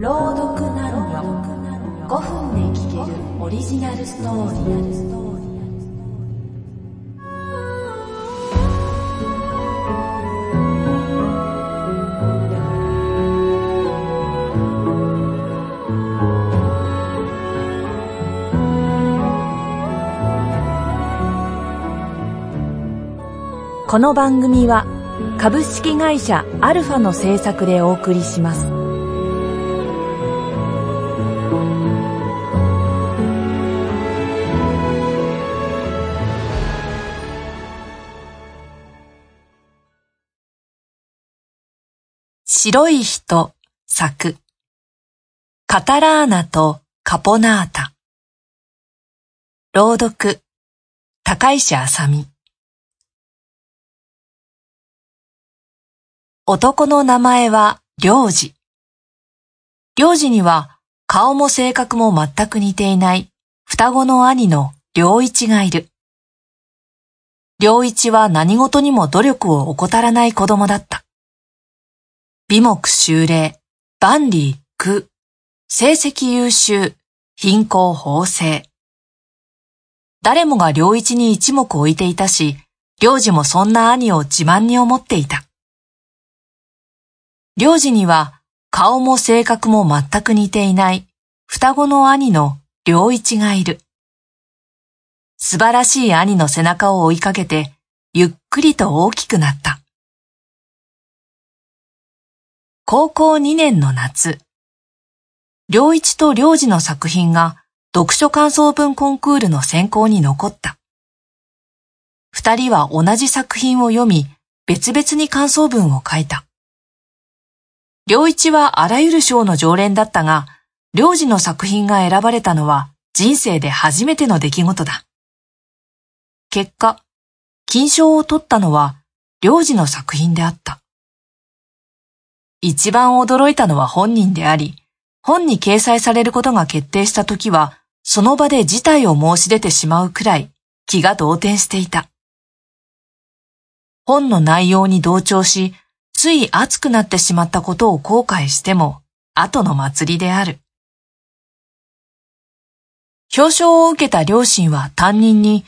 朗読なのよ五分で聞けるオリジナルストーリーこの番組は株式会社アルファの制作でお送りします。白い人作カタラーナとカポナータ朗読高石あさみ男の名前は良治。良治には顔も性格も全く似ていない双子の兄の良一がいる。良一は何事にも努力を怠らない子供だった。美目修麗、万里空、成績優秀、貧困法制。誰もが良一に一目置いていたし、良治もそんな兄を自慢に思っていた。領事には顔も性格も全く似ていない双子の兄の良一がいる。素晴らしい兄の背中を追いかけて、ゆっくりと大きくなった。高校2年の夏、良一と良二の作品が読書感想文コンクールの選考に残った。二人は同じ作品を読み、別々に感想文を書いた。良一はあらゆる賞の常連だったが、良二の作品が選ばれたのは人生で初めての出来事だ。結果、金賞を取ったのは良二の作品であった。一番驚いたのは本人であり、本に掲載されることが決定した時は、その場で辞退を申し出てしまうくらい気が動転していた。本の内容に同調し、つい熱くなってしまったことを後悔しても、後の祭りである。表彰を受けた両親は担任に、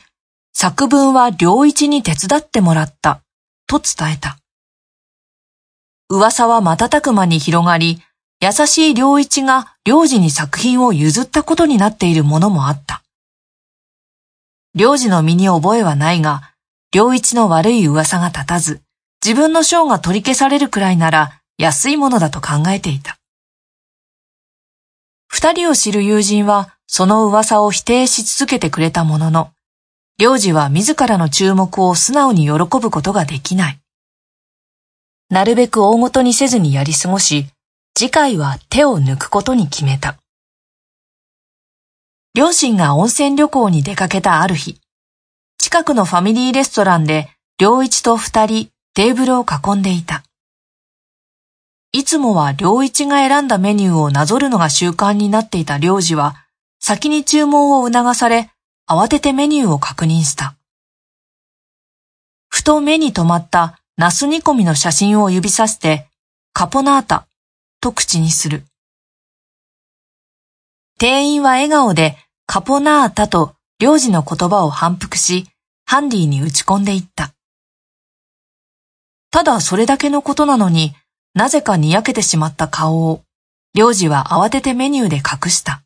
作文は良一に手伝ってもらった、と伝えた。噂は瞬く間に広がり、優しい良一が領事に作品を譲ったことになっているものもあった。領事の身に覚えはないが、良一の悪い噂が立たず、自分の賞が取り消されるくらいなら安いものだと考えていた。二人を知る友人はその噂を否定し続けてくれたものの、領事は自らの注目を素直に喜ぶことができない。なるべく大ごとにせずにやり過ごし、次回は手を抜くことに決めた。両親が温泉旅行に出かけたある日、近くのファミリーレストランで良一と二人テーブルを囲んでいた。いつもは良一が選んだメニューをなぞるのが習慣になっていた良二は、先に注文を促され、慌ててメニューを確認した。ふと目に留まったナス煮込みの写真を指さして、カポナータと口にする。店員は笑顔でカポナータと領事の言葉を反復し、ハンディに打ち込んでいった。ただそれだけのことなのになぜかにやけてしまった顔を、領事は慌ててメニューで隠した。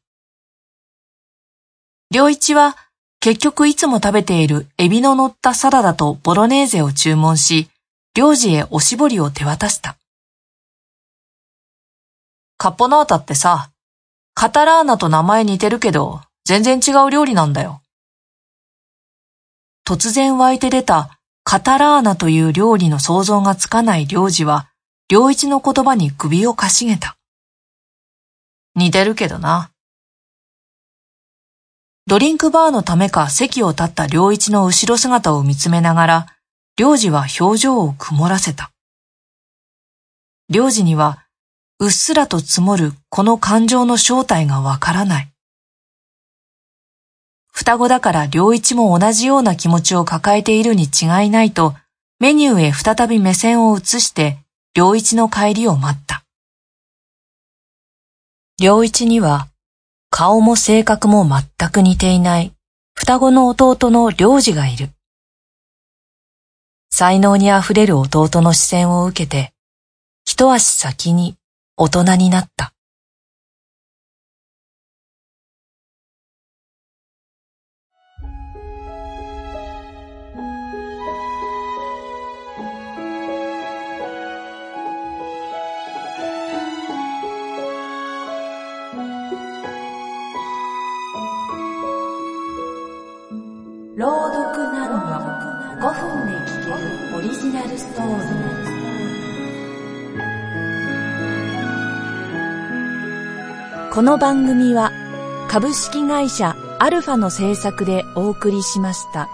良一は結局いつも食べているエビの乗ったサラダとボロネーゼを注文し、領事へおしぼりを手渡した。カッポナータってさ、カタラーナと名前似てるけど、全然違う料理なんだよ。突然湧いて出たカタラーナという料理の想像がつかない領事は、良一の言葉に首をかしげた。似てるけどな。ドリンクバーのためか席を立った良一の後ろ姿を見つめながら、領事は表情を曇らせた。領事には、うっすらと積もるこの感情の正体がわからない。双子だから良一も同じような気持ちを抱えているに違いないと、メニューへ再び目線を移して、良一の帰りを待った。良一には、顔も性格も全く似ていない双子の弟の良二がいる。才能にあふれる弟の視線を受けて、一足先に大人になった。ジナルストーリーこの番組は株式会社アルファの制作でお送りしました。